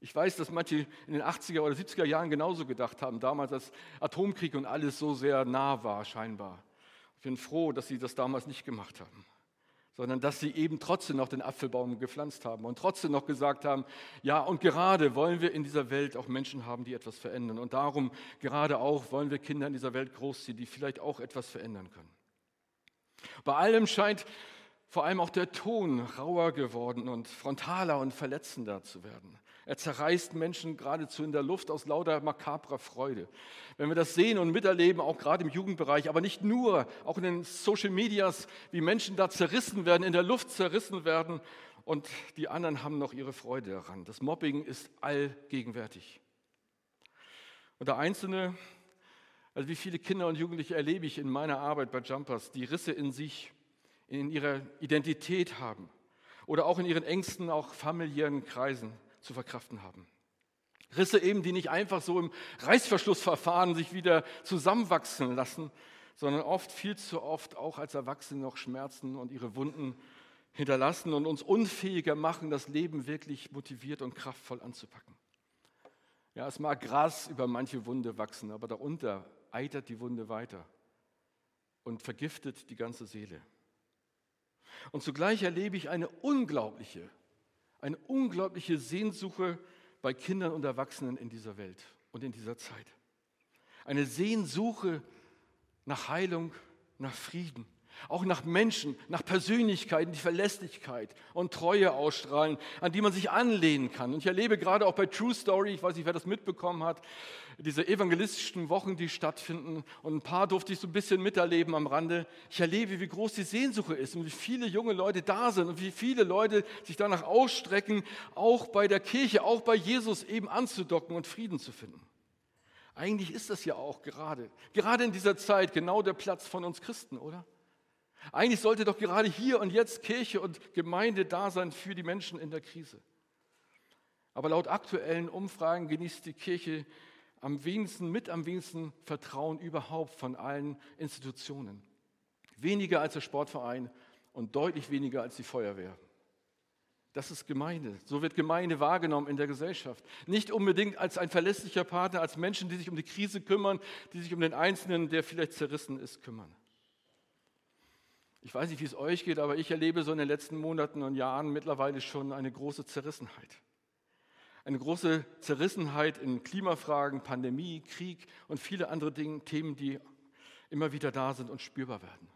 Ich weiß, dass manche in den 80er oder 70er Jahren genauso gedacht haben, damals als Atomkrieg und alles so sehr nah war scheinbar. Ich bin froh, dass sie das damals nicht gemacht haben, sondern dass sie eben trotzdem noch den Apfelbaum gepflanzt haben und trotzdem noch gesagt haben, ja, und gerade wollen wir in dieser Welt auch Menschen haben, die etwas verändern. Und darum gerade auch wollen wir Kinder in dieser Welt großziehen, die vielleicht auch etwas verändern können. Bei allem scheint vor allem auch der Ton rauer geworden und frontaler und verletzender zu werden. Er zerreißt Menschen geradezu in der Luft aus lauter makabrer Freude. Wenn wir das sehen und miterleben, auch gerade im Jugendbereich, aber nicht nur, auch in den Social Medias, wie Menschen da zerrissen werden, in der Luft zerrissen werden und die anderen haben noch ihre Freude daran. Das Mobbing ist allgegenwärtig. Und der Einzelne, also wie viele Kinder und Jugendliche erlebe ich in meiner Arbeit bei Jumpers, die Risse in sich, in ihrer Identität haben oder auch in ihren engsten, auch familiären Kreisen zu verkraften haben. Risse eben, die nicht einfach so im Reißverschlussverfahren sich wieder zusammenwachsen lassen, sondern oft, viel zu oft auch als Erwachsene noch Schmerzen und ihre Wunden hinterlassen und uns unfähiger machen, das Leben wirklich motiviert und kraftvoll anzupacken. Ja, es mag Gras über manche Wunde wachsen, aber darunter eitert die Wunde weiter und vergiftet die ganze Seele. Und zugleich erlebe ich eine unglaubliche eine unglaubliche Sehnsuche bei Kindern und Erwachsenen in dieser Welt und in dieser Zeit. Eine Sehnsuche nach Heilung, nach Frieden, auch nach Menschen, nach Persönlichkeiten, die Verlässlichkeit und Treue ausstrahlen, an die man sich anlehnen kann. Und ich erlebe gerade auch bei True Story, ich weiß nicht, wer das mitbekommen hat, diese evangelistischen Wochen, die stattfinden. Und ein paar durfte ich so ein bisschen miterleben am Rande. Ich erlebe, wie groß die Sehnsucht ist und wie viele junge Leute da sind und wie viele Leute sich danach ausstrecken, auch bei der Kirche, auch bei Jesus eben anzudocken und Frieden zu finden. Eigentlich ist das ja auch gerade, gerade in dieser Zeit genau der Platz von uns Christen, oder? Eigentlich sollte doch gerade hier und jetzt Kirche und Gemeinde da sein für die Menschen in der Krise. Aber laut aktuellen Umfragen genießt die Kirche am wenigsten, mit am wenigsten Vertrauen überhaupt von allen Institutionen. Weniger als der Sportverein und deutlich weniger als die Feuerwehr. Das ist Gemeinde. So wird Gemeinde wahrgenommen in der Gesellschaft. Nicht unbedingt als ein verlässlicher Partner, als Menschen, die sich um die Krise kümmern, die sich um den Einzelnen, der vielleicht zerrissen ist, kümmern. Ich weiß nicht, wie es euch geht, aber ich erlebe so in den letzten Monaten und Jahren mittlerweile schon eine große Zerrissenheit. Eine große Zerrissenheit in Klimafragen, Pandemie, Krieg und viele andere Dinge, Themen, die immer wieder da sind und spürbar werden.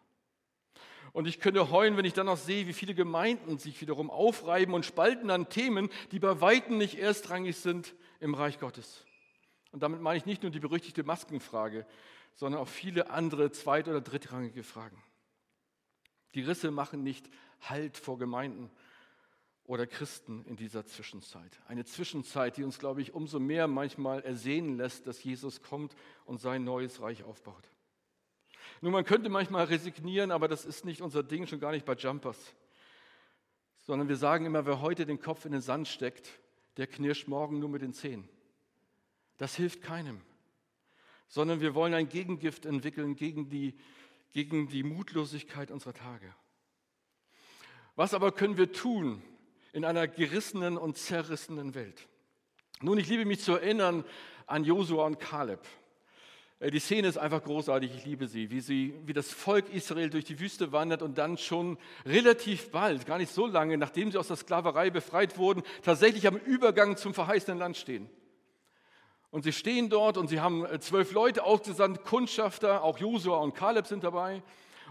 Und ich könnte heulen, wenn ich dann noch sehe, wie viele Gemeinden sich wiederum aufreiben und spalten an Themen, die bei Weitem nicht erstrangig sind im Reich Gottes. Und damit meine ich nicht nur die berüchtigte Maskenfrage, sondern auch viele andere zweit- oder drittrangige Fragen. Die Risse machen nicht Halt vor Gemeinden oder Christen in dieser Zwischenzeit. Eine Zwischenzeit, die uns, glaube ich, umso mehr manchmal ersehnen lässt, dass Jesus kommt und sein neues Reich aufbaut. Nun, man könnte manchmal resignieren, aber das ist nicht unser Ding, schon gar nicht bei Jumpers. Sondern wir sagen immer, wer heute den Kopf in den Sand steckt, der knirscht morgen nur mit den Zehen. Das hilft keinem. Sondern wir wollen ein Gegengift entwickeln gegen die gegen die Mutlosigkeit unserer Tage. Was aber können wir tun in einer gerissenen und zerrissenen Welt? Nun, ich liebe mich zu erinnern an Josua und Kaleb. Äh, die Szene ist einfach großartig, ich liebe sie, wie, sie, wie das Volk Israel durch die Wüste wandert und dann schon relativ bald, gar nicht so lange, nachdem sie aus der Sklaverei befreit wurden, tatsächlich am Übergang zum verheißenen Land stehen. Und sie stehen dort und sie haben äh, zwölf Leute ausgesandt, Kundschafter, auch Josua und Kaleb sind dabei.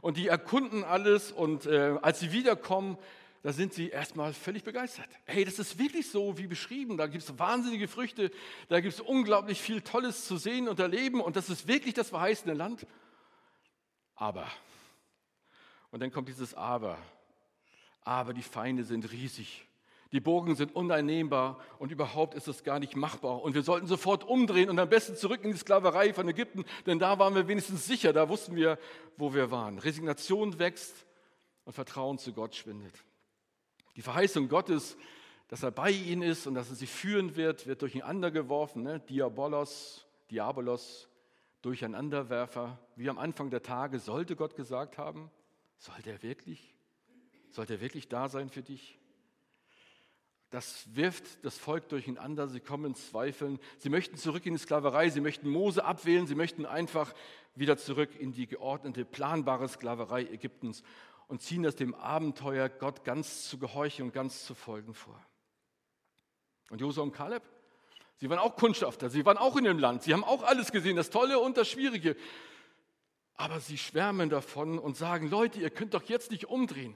Und die erkunden alles und äh, als sie wiederkommen, da sind sie erstmal völlig begeistert. Hey, das ist wirklich so wie beschrieben. Da gibt es wahnsinnige Früchte, da gibt es unglaublich viel Tolles zu sehen und erleben und das ist wirklich das verheißene Land. Aber, und dann kommt dieses Aber, aber die Feinde sind riesig die Burgen sind uneinnehmbar und überhaupt ist es gar nicht machbar. Und wir sollten sofort umdrehen und am besten zurück in die Sklaverei von Ägypten, denn da waren wir wenigstens sicher, da wussten wir, wo wir waren. Resignation wächst und Vertrauen zu Gott schwindet. Die Verheißung Gottes, dass er bei ihnen ist und dass er sie führen wird, wird durcheinander geworfen. Ne? Diabolos, Diabolos, Durcheinanderwerfer. Wie am Anfang der Tage sollte Gott gesagt haben, sollte er wirklich? Sollte er wirklich da sein für dich? Das wirft das Volk durcheinander, sie kommen in Zweifeln, sie möchten zurück in die Sklaverei, sie möchten Mose abwählen, sie möchten einfach wieder zurück in die geordnete, planbare Sklaverei Ägyptens und ziehen das dem Abenteuer, Gott ganz zu gehorchen und ganz zu folgen vor. Und Josua und Kaleb, sie waren auch Kundschafter, sie waren auch in dem Land, sie haben auch alles gesehen, das Tolle und das Schwierige. Aber sie schwärmen davon und sagen, Leute, ihr könnt doch jetzt nicht umdrehen.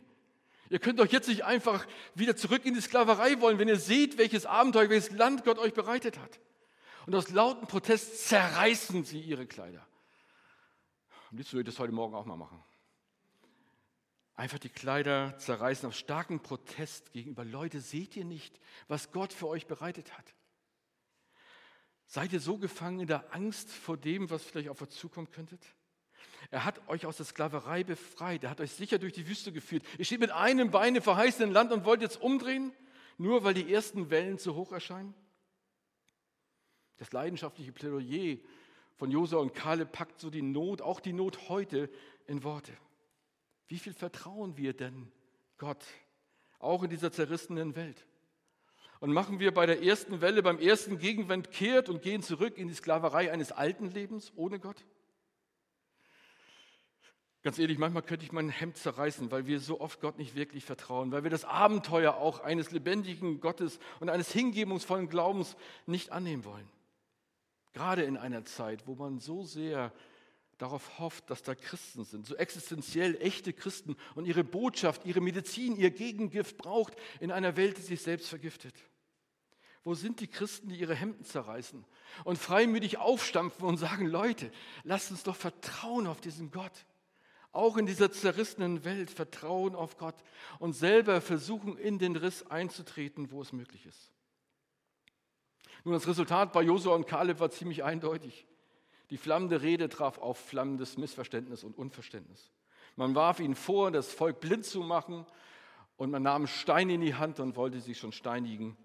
Ihr könnt doch jetzt nicht einfach wieder zurück in die Sklaverei wollen, wenn ihr seht, welches Abenteuer, welches Land Gott euch bereitet hat. Und aus lauten Protest zerreißen sie ihre Kleider. Am liebsten würde ich das heute Morgen auch mal machen. Einfach die Kleider zerreißen aus starkem Protest gegenüber. Leute, seht ihr nicht, was Gott für euch bereitet hat? Seid ihr so gefangen in der Angst vor dem, was vielleicht auf euch zukommen könntet? Er hat euch aus der Sklaverei befreit. Er hat euch sicher durch die Wüste geführt. Ihr steht mit einem Bein im verheißenen Land und wollt jetzt umdrehen, nur weil die ersten Wellen zu hoch erscheinen? Das leidenschaftliche Plädoyer von Josua und Kaleb packt so die Not, auch die Not heute, in Worte. Wie viel vertrauen wir denn Gott, auch in dieser zerrissenen Welt? Und machen wir bei der ersten Welle, beim ersten Gegenwind kehrt und gehen zurück in die Sklaverei eines alten Lebens ohne Gott? Ganz ehrlich, manchmal könnte ich mein Hemd zerreißen, weil wir so oft Gott nicht wirklich vertrauen, weil wir das Abenteuer auch eines lebendigen Gottes und eines hingebungsvollen Glaubens nicht annehmen wollen. Gerade in einer Zeit, wo man so sehr darauf hofft, dass da Christen sind, so existenziell echte Christen und ihre Botschaft, ihre Medizin, ihr Gegengift braucht in einer Welt, die sich selbst vergiftet. Wo sind die Christen, die ihre Hemden zerreißen und freimütig aufstampfen und sagen, Leute, lasst uns doch vertrauen auf diesen Gott auch in dieser zerrissenen Welt vertrauen auf Gott und selber versuchen, in den Riss einzutreten, wo es möglich ist. Nun, das Resultat bei Josua und Kaleb war ziemlich eindeutig. Die flammende Rede traf auf flammendes Missverständnis und Unverständnis. Man warf ihnen vor, das Volk blind zu machen, und man nahm Steine in die Hand und wollte sie schon steinigen,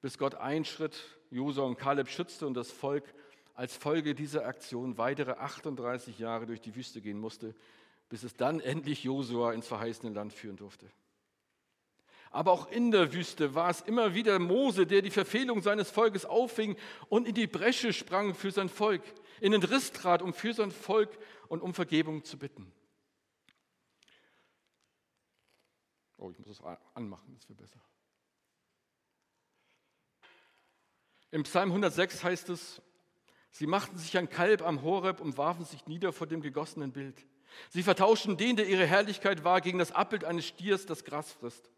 bis Gott einschritt, Josua und Kaleb schützte und das Volk als Folge dieser Aktion weitere 38 Jahre durch die Wüste gehen musste, bis es dann endlich Josua ins verheißene Land führen durfte. Aber auch in der Wüste war es immer wieder Mose, der die Verfehlung seines Volkes auffing und in die Bresche sprang für sein Volk, in den Riss trat, um für sein Volk und um Vergebung zu bitten. Oh, ich muss es anmachen, das wäre besser. Im Psalm 106 heißt es, sie machten sich ein Kalb am Horeb und warfen sich nieder vor dem gegossenen Bild. Sie vertauschten den, der ihre Herrlichkeit war, gegen das Abbild eines Stiers, das Gras frisst.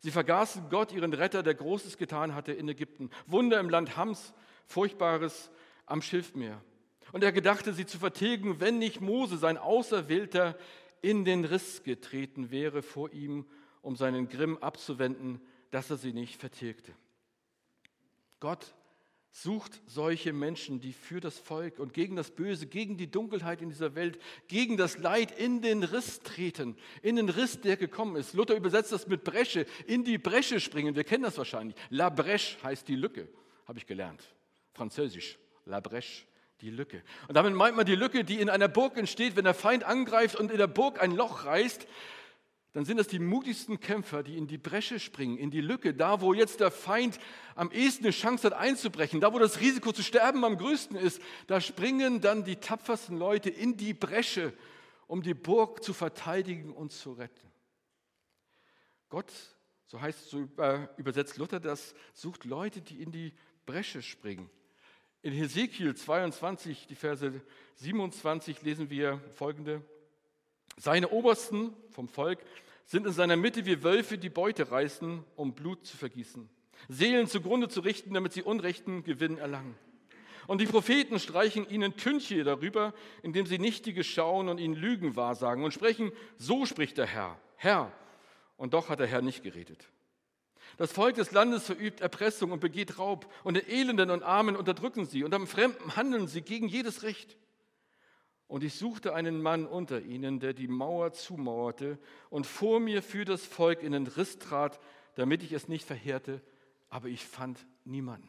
Sie vergaßen Gott, ihren Retter, der Großes getan hatte in Ägypten. Wunder im Land Hams, Furchtbares am Schilfmeer. Und er gedachte, sie zu vertilgen, wenn nicht Mose, sein Auserwählter, in den Riss getreten wäre vor ihm, um seinen Grimm abzuwenden, dass er sie nicht vertilgte. Gott sucht solche Menschen, die für das Volk und gegen das Böse, gegen die Dunkelheit in dieser Welt, gegen das Leid in den Riss treten, in den Riss, der gekommen ist. Luther übersetzt das mit Bresche, in die Bresche springen. Wir kennen das wahrscheinlich. La Brèche heißt die Lücke, habe ich gelernt. Französisch, La Brèche, die Lücke. Und damit meint man die Lücke, die in einer Burg entsteht, wenn der Feind angreift und in der Burg ein Loch reißt dann sind das die mutigsten Kämpfer, die in die Bresche springen, in die Lücke, da wo jetzt der Feind am ehesten eine Chance hat einzubrechen, da wo das Risiko zu sterben am größten ist, da springen dann die tapfersten Leute in die Bresche, um die Burg zu verteidigen und zu retten. Gott, so heißt so übersetzt Luther das, sucht Leute, die in die Bresche springen. In Hesekiel 22, die Verse 27 lesen wir folgende. Seine Obersten vom Volk sind in seiner Mitte wie Wölfe, die Beute reißen, um Blut zu vergießen, Seelen zugrunde zu richten, damit sie unrechten Gewinn erlangen. Und die Propheten streichen ihnen Tünche darüber, indem sie Nichtige schauen und ihnen Lügen wahrsagen und sprechen, so spricht der Herr, Herr. Und doch hat der Herr nicht geredet. Das Volk des Landes verübt Erpressung und begeht Raub, und den Elenden und Armen unterdrücken sie, und am Fremden handeln sie gegen jedes Recht. Und ich suchte einen Mann unter ihnen, der die Mauer zumauerte und vor mir für das Volk in den Riss trat, damit ich es nicht verheerte, aber ich fand niemanden.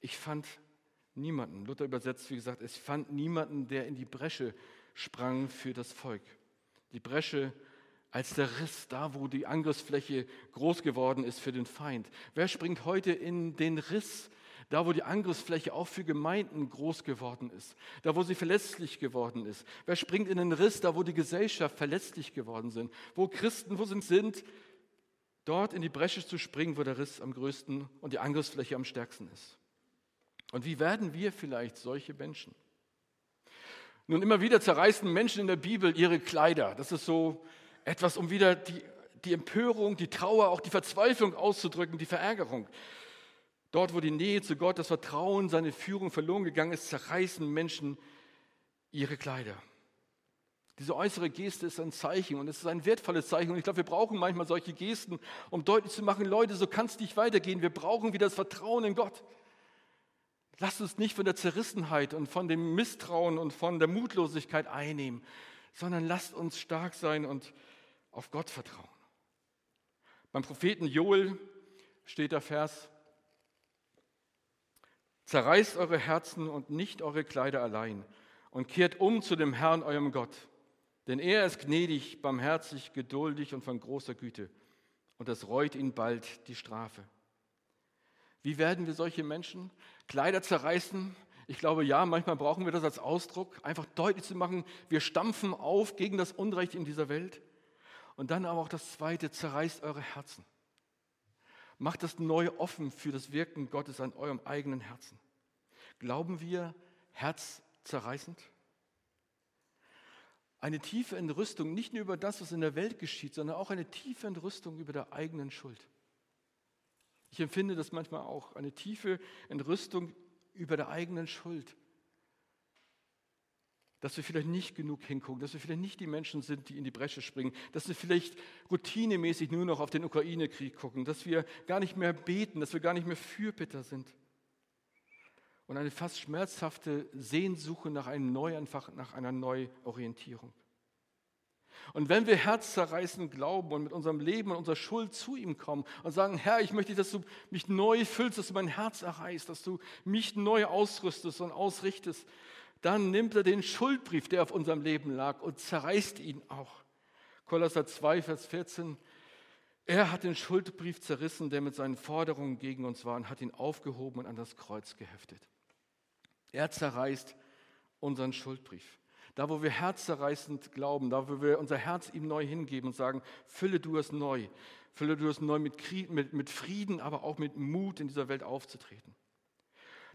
Ich fand niemanden. Luther übersetzt, wie gesagt, es fand niemanden, der in die Bresche sprang für das Volk. Die Bresche als der Riss, da wo die Angriffsfläche groß geworden ist für den Feind? Wer springt heute in den Riss, da wo die Angriffsfläche auch für Gemeinden groß geworden ist, da wo sie verletzlich geworden ist? Wer springt in den Riss, da wo die Gesellschaft verletzlich geworden sind, wo Christen, wo sind, sind, dort in die Bresche zu springen, wo der Riss am größten und die Angriffsfläche am stärksten ist? Und wie werden wir vielleicht solche Menschen? Nun, immer wieder zerreißen Menschen in der Bibel ihre Kleider. Das ist so etwas, um wieder die, die Empörung, die Trauer, auch die Verzweiflung auszudrücken, die Verärgerung. Dort, wo die Nähe zu Gott, das Vertrauen, seine Führung verloren gegangen ist, zerreißen Menschen ihre Kleider. Diese äußere Geste ist ein Zeichen und es ist ein wertvolles Zeichen. Und ich glaube, wir brauchen manchmal solche Gesten, um deutlich zu machen, Leute, so kann es nicht weitergehen. Wir brauchen wieder das Vertrauen in Gott. Lasst uns nicht von der Zerrissenheit und von dem Misstrauen und von der Mutlosigkeit einnehmen, sondern lasst uns stark sein und auf Gott vertrauen. Beim Propheten Joel steht der Vers, Zerreißt eure Herzen und nicht eure Kleider allein und kehrt um zu dem Herrn, eurem Gott. Denn er ist gnädig, barmherzig, geduldig und von großer Güte. Und es reut ihn bald die Strafe. Wie werden wir solche Menschen? Kleider zerreißen? Ich glaube, ja, manchmal brauchen wir das als Ausdruck, einfach deutlich zu machen, wir stampfen auf gegen das Unrecht in dieser Welt. Und dann aber auch das Zweite, zerreißt eure Herzen. Macht das neu offen für das Wirken Gottes an eurem eigenen Herzen. Glauben wir herzzerreißend? Eine tiefe Entrüstung, nicht nur über das, was in der Welt geschieht, sondern auch eine tiefe Entrüstung über der eigenen Schuld. Ich empfinde das manchmal auch, eine tiefe Entrüstung über der eigenen Schuld. Dass wir vielleicht nicht genug hingucken, dass wir vielleicht nicht die Menschen sind, die in die Bresche springen, dass wir vielleicht routinemäßig nur noch auf den Ukraine-Krieg gucken, dass wir gar nicht mehr beten, dass wir gar nicht mehr Fürbitter sind. Und eine fast schmerzhafte Sehnsuche nach einem Neuanfach, nach einer Neuorientierung. Und wenn wir herzzerreißend glauben und mit unserem Leben und unserer Schuld zu ihm kommen und sagen, Herr, ich möchte, dass du mich neu füllst, dass du mein Herz erreichst, dass du mich neu ausrüstest und ausrichtest, dann nimmt er den Schuldbrief, der auf unserem Leben lag, und zerreißt ihn auch. Kolosser 2, Vers 14. Er hat den Schuldbrief zerrissen, der mit seinen Forderungen gegen uns war, und hat ihn aufgehoben und an das Kreuz geheftet. Er zerreißt unseren Schuldbrief. Da, wo wir herzzerreißend glauben, da, wo wir unser Herz ihm neu hingeben und sagen, fülle du es neu, fülle du es neu mit, mit, mit Frieden, aber auch mit Mut in dieser Welt aufzutreten.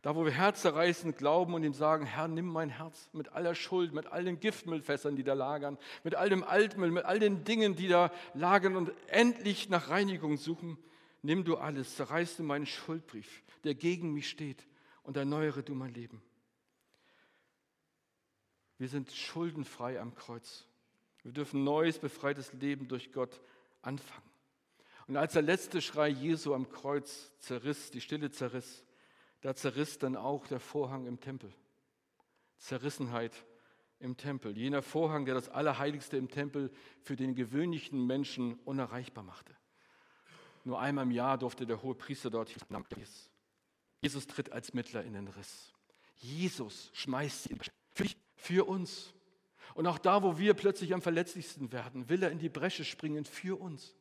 Da, wo wir herzzerreißend glauben und ihm sagen, Herr, nimm mein Herz mit aller Schuld, mit all den Giftmüllfässern, die da lagern, mit all dem Altmüll, mit all den Dingen, die da lagern und endlich nach Reinigung suchen, nimm du alles, zerreiß du meinen Schuldbrief, der gegen mich steht und erneuere du mein Leben. Wir sind schuldenfrei am Kreuz. Wir dürfen neues, befreites Leben durch Gott anfangen. Und als der letzte Schrei Jesu am Kreuz zerriss, die Stille zerriss, da zerriss dann auch der Vorhang im Tempel. Zerrissenheit im Tempel. Jener Vorhang, der das Allerheiligste im Tempel für den gewöhnlichen Menschen unerreichbar machte. Nur einmal im Jahr durfte der hohe Priester dort hinein. Jesus tritt als Mittler in den Riss. Jesus schmeißt sie für für uns. Und auch da, wo wir plötzlich am verletzlichsten werden, will er in die Bresche springen für uns.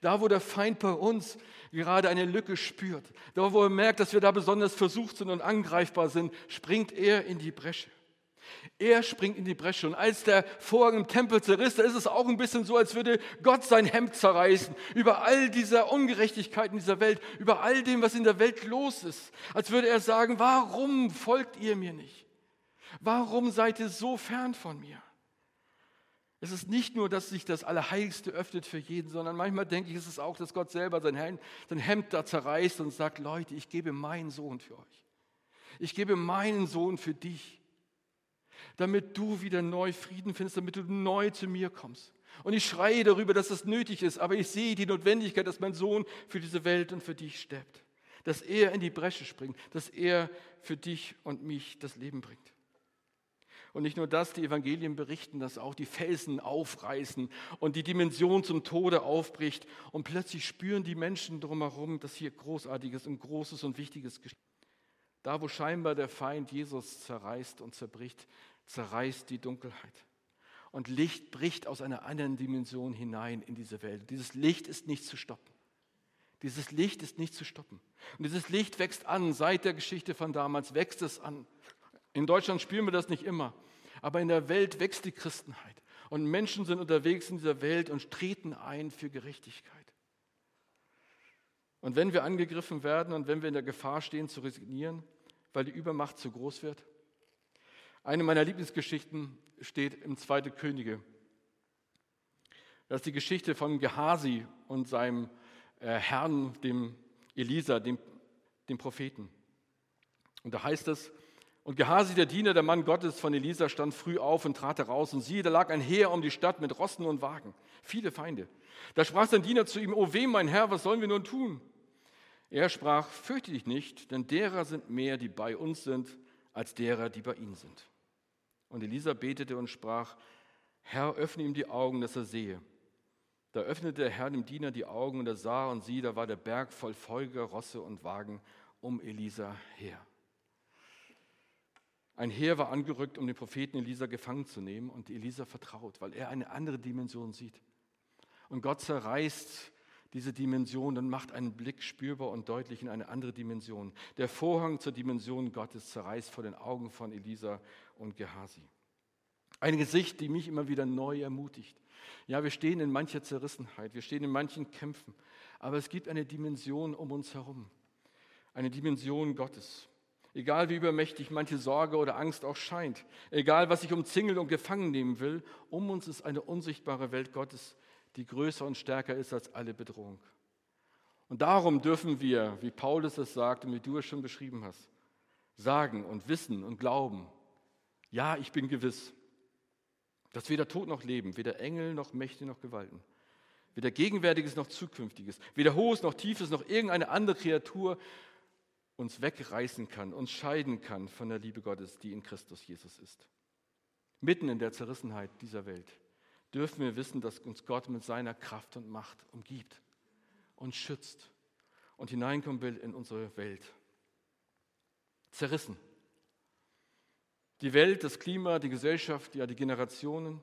Da, wo der Feind bei uns gerade eine Lücke spürt, da, wo er merkt, dass wir da besonders versucht sind und angreifbar sind, springt er in die Bresche. Er springt in die Bresche. Und als der Vorhang im Tempel zerriss, da ist es auch ein bisschen so, als würde Gott sein Hemd zerreißen. Über all dieser Ungerechtigkeit in dieser Welt, über all dem, was in der Welt los ist. Als würde er sagen, warum folgt ihr mir nicht? Warum seid ihr so fern von mir? Es ist nicht nur, dass sich das Allerheiligste öffnet für jeden, sondern manchmal denke ich, ist es auch, dass Gott selber sein Hemd, sein Hemd da zerreißt und sagt, Leute, ich gebe meinen Sohn für euch. Ich gebe meinen Sohn für dich, damit du wieder neu Frieden findest, damit du neu zu mir kommst. Und ich schreie darüber, dass das nötig ist, aber ich sehe die Notwendigkeit, dass mein Sohn für diese Welt und für dich stirbt. Dass er in die Bresche springt, dass er für dich und mich das Leben bringt. Und nicht nur das, die Evangelien berichten, dass auch die Felsen aufreißen und die Dimension zum Tode aufbricht. Und plötzlich spüren die Menschen drumherum, dass hier Großartiges und Großes und Wichtiges geschieht. Da, wo scheinbar der Feind Jesus zerreißt und zerbricht, zerreißt die Dunkelheit. Und Licht bricht aus einer anderen Dimension hinein in diese Welt. Dieses Licht ist nicht zu stoppen. Dieses Licht ist nicht zu stoppen. Und dieses Licht wächst an. Seit der Geschichte von damals wächst es an. In Deutschland spüren wir das nicht immer. Aber in der Welt wächst die Christenheit. Und Menschen sind unterwegs in dieser Welt und treten ein für Gerechtigkeit. Und wenn wir angegriffen werden und wenn wir in der Gefahr stehen zu resignieren, weil die Übermacht zu groß wird, eine meiner Lieblingsgeschichten steht im Zweite Könige. Das ist die Geschichte von Gehasi und seinem äh, Herrn, dem Elisa, dem, dem Propheten. Und da heißt es, und Gehasi, der Diener, der Mann Gottes von Elisa, stand früh auf und trat heraus. Und siehe, da lag ein Heer um die Stadt mit Rossen und Wagen, viele Feinde. Da sprach sein Diener zu ihm, O weh, mein Herr, was sollen wir nun tun? Er sprach, fürchte dich nicht, denn derer sind mehr, die bei uns sind, als derer, die bei ihnen sind. Und Elisa betete und sprach, Herr, öffne ihm die Augen, dass er sehe. Da öffnete der Herr dem Diener die Augen und er sah und sieh, da war der Berg voll Folger, Rosse und Wagen um Elisa her. Ein Heer war angerückt, um den Propheten Elisa gefangen zu nehmen und Elisa vertraut, weil er eine andere Dimension sieht. Und Gott zerreißt diese Dimension und macht einen Blick spürbar und deutlich in eine andere Dimension. Der Vorhang zur Dimension Gottes zerreißt vor den Augen von Elisa und Gehasi. Eine Gesicht, die mich immer wieder neu ermutigt. Ja, wir stehen in mancher Zerrissenheit, wir stehen in manchen Kämpfen, aber es gibt eine Dimension um uns herum, eine Dimension Gottes. Egal wie übermächtig manche Sorge oder Angst auch scheint, egal was ich umzingeln und gefangen nehmen will, um uns ist eine unsichtbare Welt Gottes, die größer und stärker ist als alle Bedrohung. Und darum dürfen wir, wie Paulus es sagt und wie du es schon beschrieben hast, sagen und wissen und glauben, ja, ich bin gewiss, dass weder Tod noch Leben, weder Engel noch Mächte noch Gewalten, weder Gegenwärtiges noch Zukünftiges, weder Hohes noch Tiefes noch irgendeine andere Kreatur uns wegreißen kann, uns scheiden kann von der Liebe Gottes, die in Christus Jesus ist. Mitten in der Zerrissenheit dieser Welt dürfen wir wissen, dass uns Gott mit seiner Kraft und Macht umgibt und schützt und hineinkommen will in unsere Welt. Zerrissen. Die Welt, das Klima, die Gesellschaft, ja die Generationen.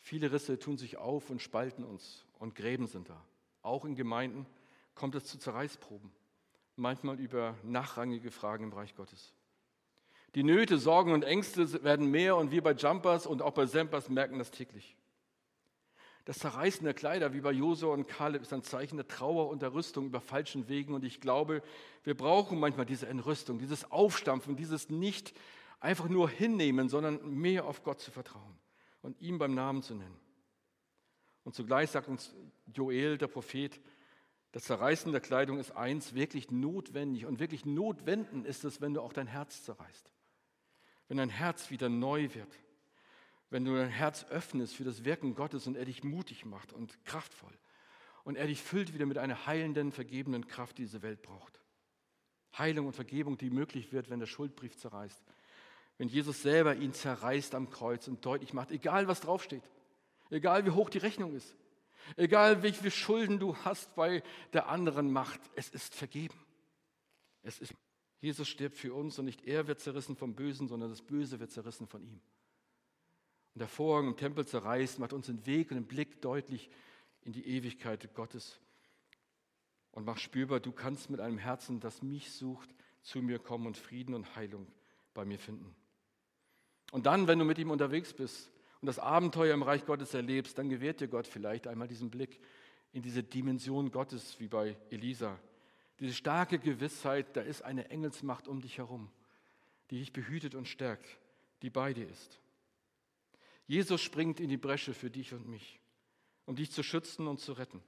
Viele Risse tun sich auf und spalten uns und Gräben sind da. Auch in Gemeinden kommt es zu Zerreißproben manchmal über nachrangige Fragen im Reich Gottes. Die Nöte, Sorgen und Ängste werden mehr und wir bei Jumpers und auch bei Sempers merken das täglich. Das Zerreißen der Kleider, wie bei Josua und Kaleb, ist ein Zeichen der Trauer und der Rüstung über falschen Wegen. Und ich glaube, wir brauchen manchmal diese Entrüstung, dieses Aufstampfen, dieses nicht einfach nur hinnehmen, sondern mehr auf Gott zu vertrauen und ihm beim Namen zu nennen. Und zugleich sagt uns Joel, der Prophet, das Zerreißen der Kleidung ist eins, wirklich notwendig. Und wirklich notwenden ist es, wenn du auch dein Herz zerreißt. Wenn dein Herz wieder neu wird. Wenn du dein Herz öffnest für das Wirken Gottes und er dich mutig macht und kraftvoll. Und er dich füllt wieder mit einer heilenden, vergebenen Kraft, die diese Welt braucht. Heilung und Vergebung, die möglich wird, wenn der Schuldbrief zerreißt. Wenn Jesus selber ihn zerreißt am Kreuz und deutlich macht, egal was draufsteht, egal wie hoch die Rechnung ist, Egal wie viele Schulden du hast bei der anderen Macht, es ist vergeben. Es ist, Jesus stirbt für uns und nicht er wird zerrissen vom Bösen, sondern das Böse wird zerrissen von ihm. Und der Vorhang im Tempel zerreißt, macht uns den Weg und den Blick deutlich in die Ewigkeit Gottes und macht spürbar, du kannst mit einem Herzen, das mich sucht, zu mir kommen und Frieden und Heilung bei mir finden. Und dann, wenn du mit ihm unterwegs bist, und das Abenteuer im Reich Gottes erlebst, dann gewährt dir Gott vielleicht einmal diesen Blick in diese Dimension Gottes wie bei Elisa. Diese starke Gewissheit, da ist eine Engelsmacht um dich herum, die dich behütet und stärkt, die bei dir ist. Jesus springt in die Bresche für dich und mich, um dich zu schützen und zu retten.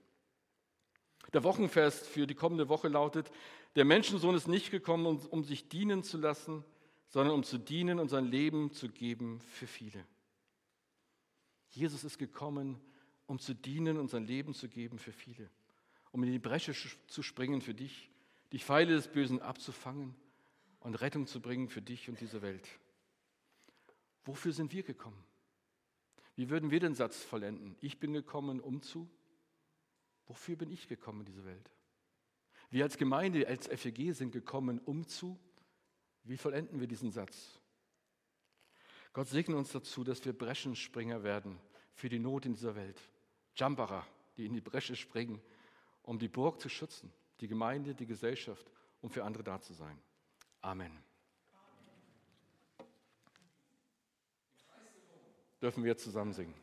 Der Wochenfest für die kommende Woche lautet, der Menschensohn ist nicht gekommen, um, um sich dienen zu lassen, sondern um zu dienen und sein Leben zu geben für viele. Jesus ist gekommen, um zu dienen und sein Leben zu geben für viele, um in die Bresche zu springen für dich, die Pfeile des Bösen abzufangen und Rettung zu bringen für dich und diese Welt. Wofür sind wir gekommen? Wie würden wir den Satz vollenden? Ich bin gekommen, um zu. Wofür bin ich gekommen in diese Welt? Wir als Gemeinde, als FEG sind gekommen, um zu. Wie vollenden wir diesen Satz? Gott segne uns dazu, dass wir Breschenspringer werden für die Not in dieser Welt. Jumperer, die in die Bresche springen, um die Burg zu schützen, die Gemeinde, die Gesellschaft, um für andere da zu sein. Amen. Dürfen wir zusammen singen.